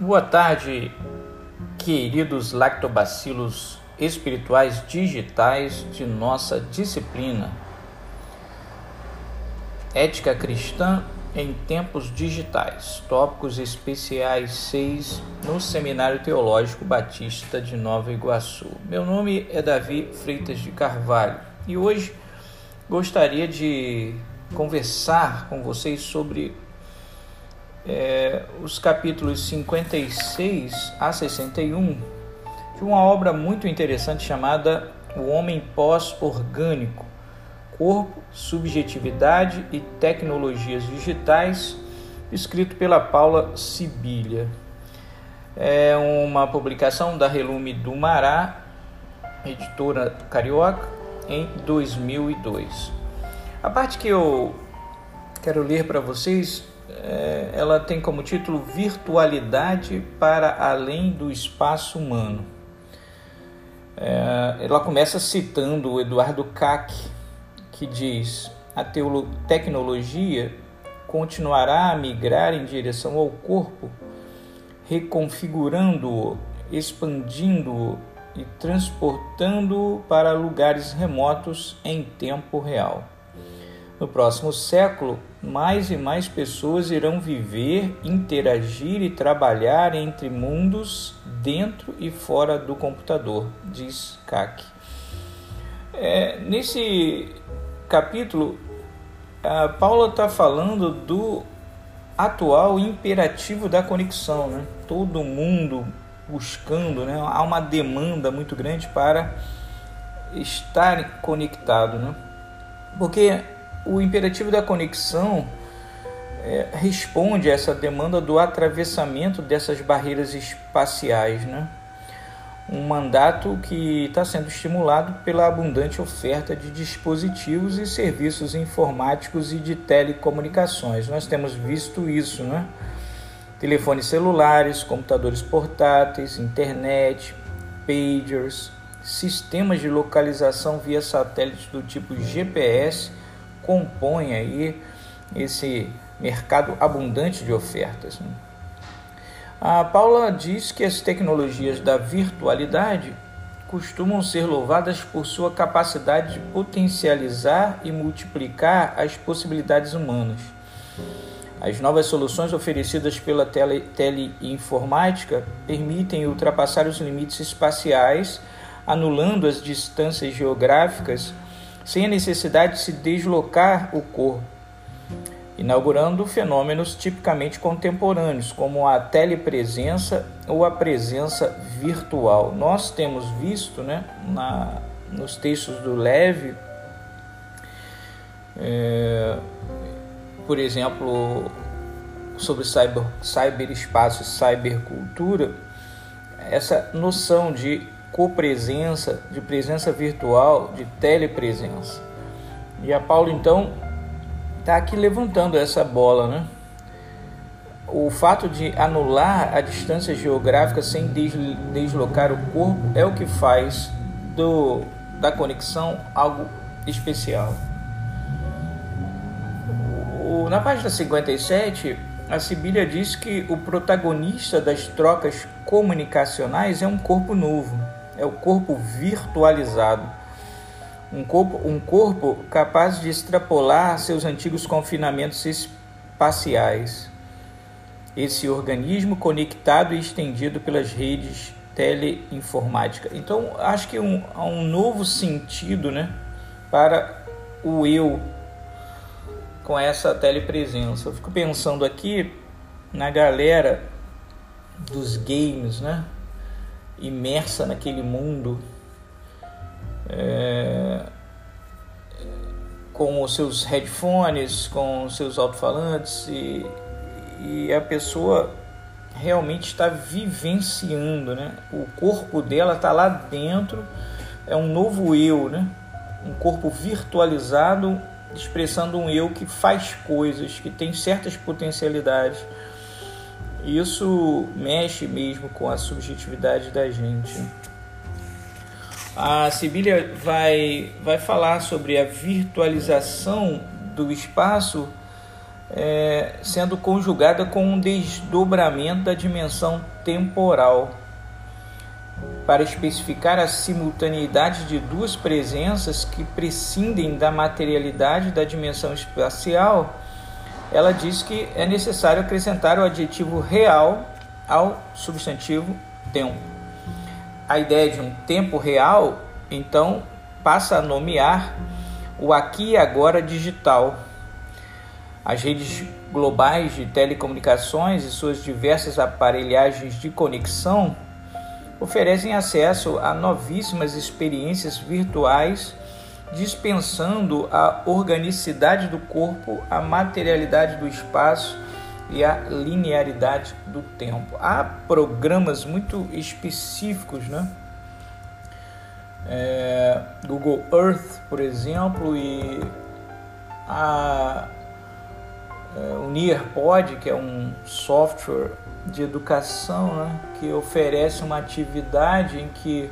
Boa tarde, queridos lactobacilos espirituais digitais de nossa disciplina. Ética cristã em tempos digitais. Tópicos especiais 6 no Seminário Teológico Batista de Nova Iguaçu. Meu nome é Davi Freitas de Carvalho e hoje gostaria de conversar com vocês sobre é, os capítulos 56 a 61 de uma obra muito interessante chamada O Homem Pós-Orgânico: Corpo, Subjetividade e Tecnologias Digitais, escrito pela Paula Sibilha. É uma publicação da Relume do Mará, editora carioca, em 2002. A parte que eu quero ler para vocês é, ela tem como título Virtualidade para além do espaço humano. É, ela começa citando o Eduardo Kac, que diz: a tecnologia continuará a migrar em direção ao corpo, reconfigurando-o, expandindo-o e transportando-o para lugares remotos em tempo real. No próximo século, mais e mais pessoas irão viver, interagir e trabalhar entre mundos dentro e fora do computador, diz Kak. É, nesse capítulo, a Paula está falando do atual imperativo da conexão, né? Todo mundo buscando, né? Há uma demanda muito grande para estar conectado, né? Porque o imperativo da conexão é, responde a essa demanda do atravessamento dessas barreiras espaciais, né? um mandato que está sendo estimulado pela abundante oferta de dispositivos e serviços informáticos e de telecomunicações. Nós temos visto isso, né? Telefones celulares, computadores portáteis, internet, pagers, sistemas de localização via satélite do tipo GPS compõem aí esse mercado abundante de ofertas. Né? A Paula diz que as tecnologias da virtualidade costumam ser louvadas por sua capacidade de potencializar e multiplicar as possibilidades humanas. As novas soluções oferecidas pela tele, teleinformática permitem ultrapassar os limites espaciais, anulando as distâncias geográficas sem a necessidade de se deslocar o corpo, inaugurando fenômenos tipicamente contemporâneos, como a telepresença ou a presença virtual. Nós temos visto né, na, nos textos do Leve, é, por exemplo, sobre cyber, cyberespaço e cybercultura, essa noção de copresença, de presença virtual, de telepresença. E a Paulo então está aqui levantando essa bola, né? O fato de anular a distância geográfica sem deslocar o corpo é o que faz do, da conexão algo especial. Na página 57, a Sibília diz que o protagonista das trocas comunicacionais é um corpo novo é o corpo virtualizado. Um corpo, um corpo capaz de extrapolar seus antigos confinamentos espaciais. Esse organismo conectado e estendido pelas redes teleinformática. Então, acho que um, há um novo sentido né, para o eu com essa telepresença. Eu fico pensando aqui na galera dos games, né? Imersa naquele mundo é, com os seus headphones, com os seus alto-falantes e, e a pessoa realmente está vivenciando, né? O corpo dela está lá dentro, é um novo eu, né? Um corpo virtualizado expressando um eu que faz coisas, que tem certas potencialidades isso mexe mesmo com a subjetividade da gente. A Sibília vai, vai falar sobre a virtualização do espaço é, sendo conjugada com um desdobramento da dimensão temporal. Para especificar a simultaneidade de duas presenças que prescindem da materialidade da dimensão espacial, ela diz que é necessário acrescentar o adjetivo real ao substantivo tempo. A ideia de um tempo real, então, passa a nomear o aqui e agora digital. As redes globais de telecomunicações e suas diversas aparelhagens de conexão oferecem acesso a novíssimas experiências virtuais, dispensando a organicidade do corpo, a materialidade do espaço e a linearidade do tempo. Há programas muito específicos, né? É, Google Earth, por exemplo, e a, é, o Nearpod, que é um software de educação, né? que oferece uma atividade em que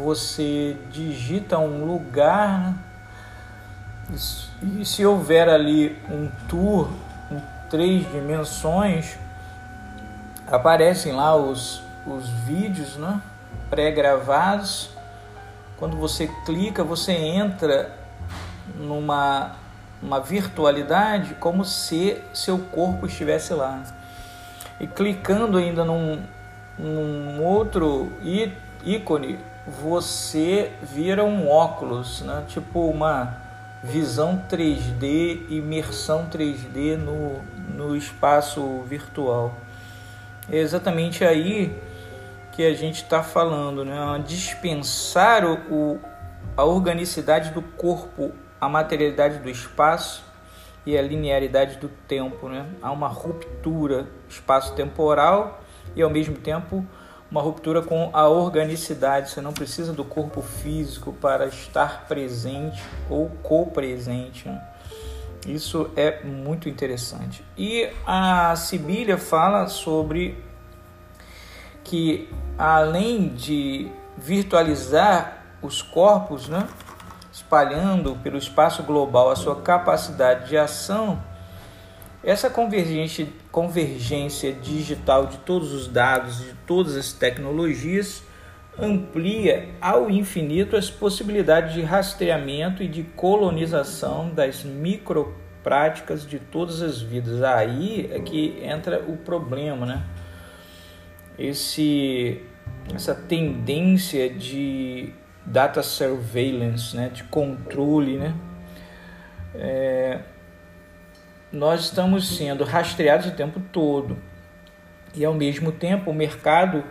você digita um lugar e se houver ali um tour três dimensões, aparecem lá os, os vídeos né, pré-gravados. Quando você clica, você entra numa uma virtualidade como se seu corpo estivesse lá. E clicando ainda num, num outro ícone, você vira um óculos, né? tipo uma visão 3D, imersão 3D no, no espaço virtual. É exatamente aí que a gente está falando, né? dispensar o, o, a organicidade do corpo, a materialidade do espaço e a linearidade do tempo. Né? Há uma ruptura espaço-temporal e ao mesmo tempo uma ruptura com a organicidade. Você não precisa do corpo físico para estar presente ou co-presente. Né? Isso é muito interessante. E a Sibília fala sobre que além de virtualizar os corpos, né, espalhando pelo espaço global a sua capacidade de ação, essa convergência, convergência digital de todos os dados, de todas as tecnologias, amplia ao infinito as possibilidades de rastreamento e de colonização das micropráticas de todas as vidas. Aí é que entra o problema, né? Esse, essa tendência de data surveillance, né? de controle, né? É, nós estamos sendo rastreados o tempo todo e ao mesmo tempo o mercado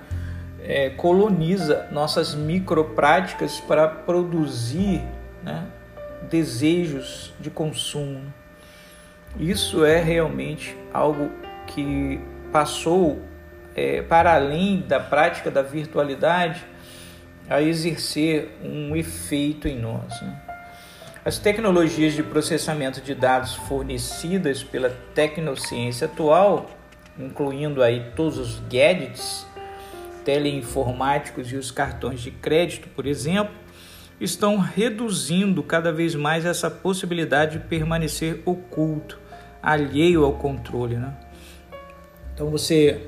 é, coloniza nossas micropráticas para produzir né, desejos de consumo. Isso é realmente algo que passou é, para além da prática da virtualidade a exercer um efeito em nós. Né? As tecnologias de processamento de dados fornecidas pela tecnociência atual, incluindo aí todos os gadgets teleinformáticos e os cartões de crédito, por exemplo, estão reduzindo cada vez mais essa possibilidade de permanecer oculto, alheio ao controle. Né? Então você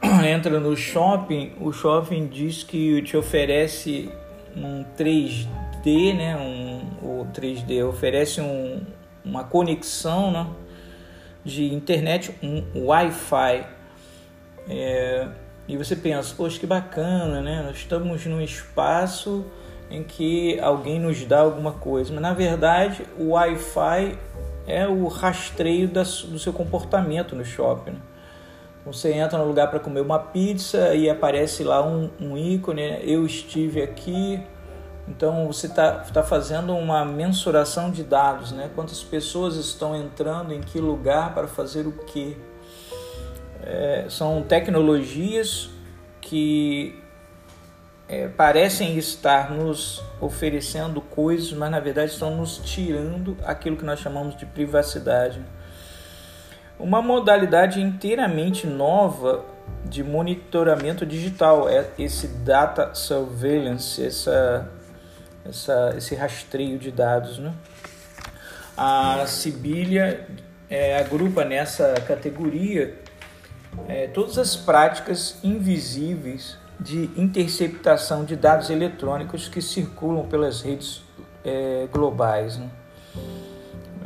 entra no shopping, o shopping diz que te oferece um 3D, né? Um, o 3D oferece um, uma conexão né? de internet, um Wi-Fi. É, e você pensa, poxa, que bacana, né? Nós estamos num espaço em que alguém nos dá alguma coisa. Mas na verdade, o Wi-Fi é o rastreio do seu comportamento no shopping. Né? Você entra no lugar para comer uma pizza e aparece lá um, um ícone, né? eu estive aqui. Então você está tá fazendo uma mensuração de dados, né? Quantas pessoas estão entrando em que lugar para fazer o que? É, são tecnologias que é, parecem estar nos oferecendo coisas, mas na verdade estão nos tirando aquilo que nós chamamos de privacidade. Uma modalidade inteiramente nova de monitoramento digital é esse data surveillance, essa, essa, esse rastreio de dados. Né? A Sibília é, agrupa nessa categoria é, todas as práticas invisíveis de interceptação de dados eletrônicos que circulam pelas redes é, globais, né?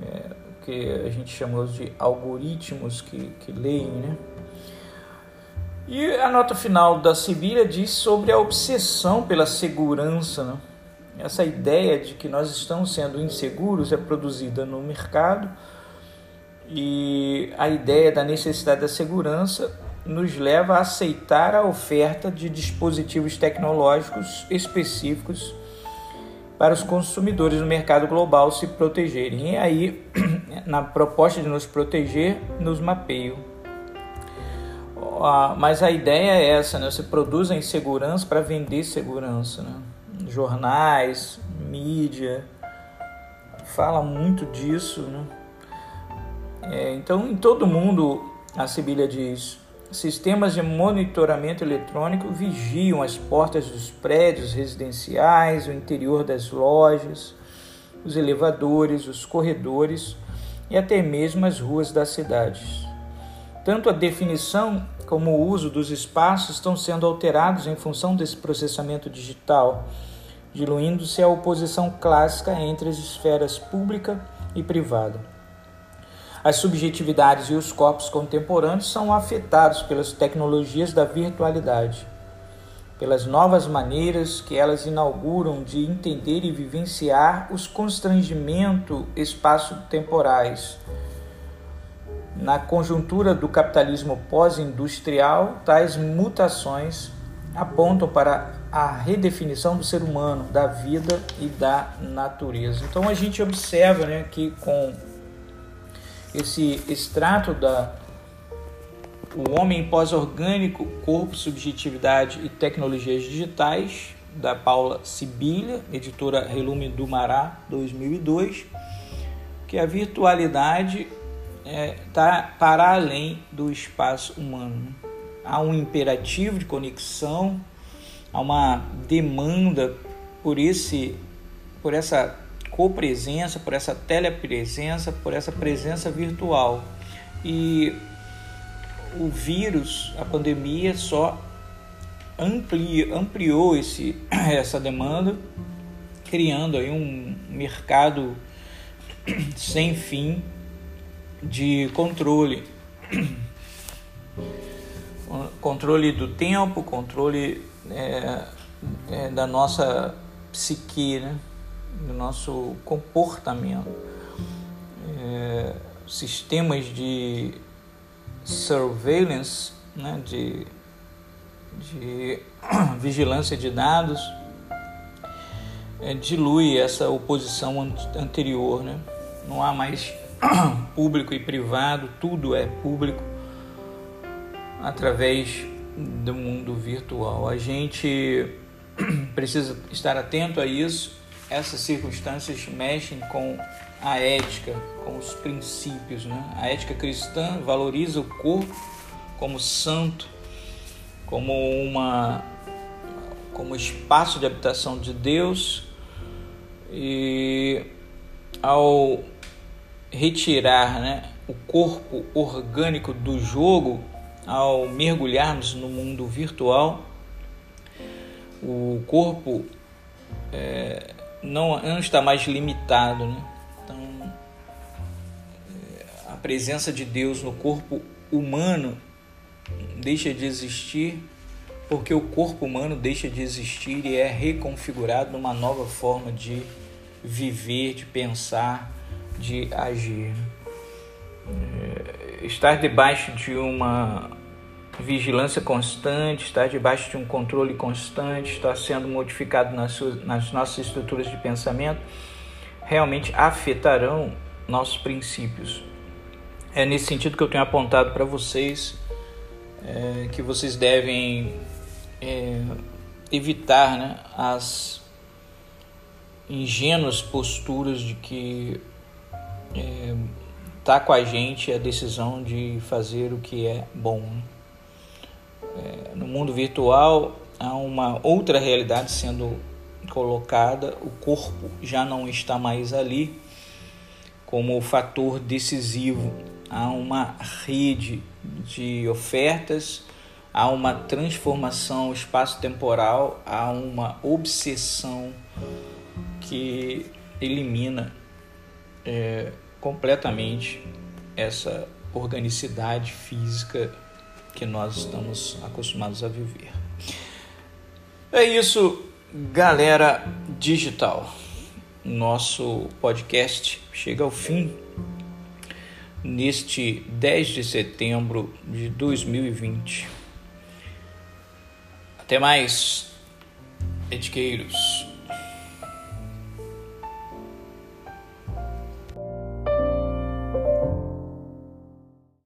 é, que a gente chama de algoritmos que, que leem, né? E a nota final da Sibília diz sobre a obsessão pela segurança, né? Essa ideia de que nós estamos sendo inseguros é produzida no mercado e a ideia da necessidade da segurança nos leva a aceitar a oferta de dispositivos tecnológicos específicos para os consumidores no mercado global se protegerem. E aí, na proposta de nos proteger, nos mapeiam. Mas a ideia é essa, né? Você produz a insegurança para vender segurança, né? Jornais, mídia, fala muito disso, né? É, então, em todo mundo, a Sibília diz, sistemas de monitoramento eletrônico vigiam as portas dos prédios residenciais, o interior das lojas, os elevadores, os corredores e até mesmo as ruas das cidades. Tanto a definição como o uso dos espaços estão sendo alterados em função desse processamento digital, diluindo-se a oposição clássica entre as esferas pública e privada. As subjetividades e os corpos contemporâneos são afetados pelas tecnologias da virtualidade, pelas novas maneiras que elas inauguram de entender e vivenciar os constrangimentos espaço-temporais. Na conjuntura do capitalismo pós-industrial, tais mutações apontam para a redefinição do ser humano, da vida e da natureza. Então a gente observa né, que com esse extrato da O Homem Pós-Orgânico, Corpo, Subjetividade e Tecnologias Digitais, da Paula Sibilha, editora Relume do Mará, 2002, que a virtualidade está é, tá para além do espaço humano. Há um imperativo de conexão, há uma demanda por esse por essa copresença, por essa telepresença, por essa presença virtual. E o vírus, a pandemia, só amplia, ampliou esse, essa demanda, criando aí um mercado sem fim de controle. Controle do tempo, controle é, é, da nossa psique, né? do nosso comportamento. É, sistemas de surveillance, né, de, de vigilância de dados, é, dilui essa oposição anterior. Né? Não há mais público e privado, tudo é público através do mundo virtual. A gente precisa estar atento a isso essas circunstâncias mexem com a ética, com os princípios. Né? A ética cristã valoriza o corpo como santo, como uma como espaço de habitação de Deus e ao retirar né, o corpo orgânico do jogo, ao mergulharmos no mundo virtual, o corpo é, não, não está mais limitado. Né? Então, é, a presença de Deus no corpo humano deixa de existir porque o corpo humano deixa de existir e é reconfigurado numa nova forma de viver, de pensar, de agir. Estar debaixo de uma vigilância constante, estar debaixo de um controle constante, estar sendo modificado nas, suas, nas nossas estruturas de pensamento, realmente afetarão nossos princípios. É nesse sentido que eu tenho apontado para vocês é, que vocês devem é, evitar né, as ingênuas posturas de que é, tá com a gente a decisão de fazer o que é bom. Né? É, no mundo virtual há uma outra realidade sendo colocada, o corpo já não está mais ali como fator decisivo há uma rede de ofertas, há uma transformação espaço-temporal, há uma obsessão que elimina é, completamente essa organicidade física que nós estamos acostumados a viver. É isso, galera digital. Nosso podcast chega ao fim neste 10 de setembro de 2020. Até mais, etiqueiros.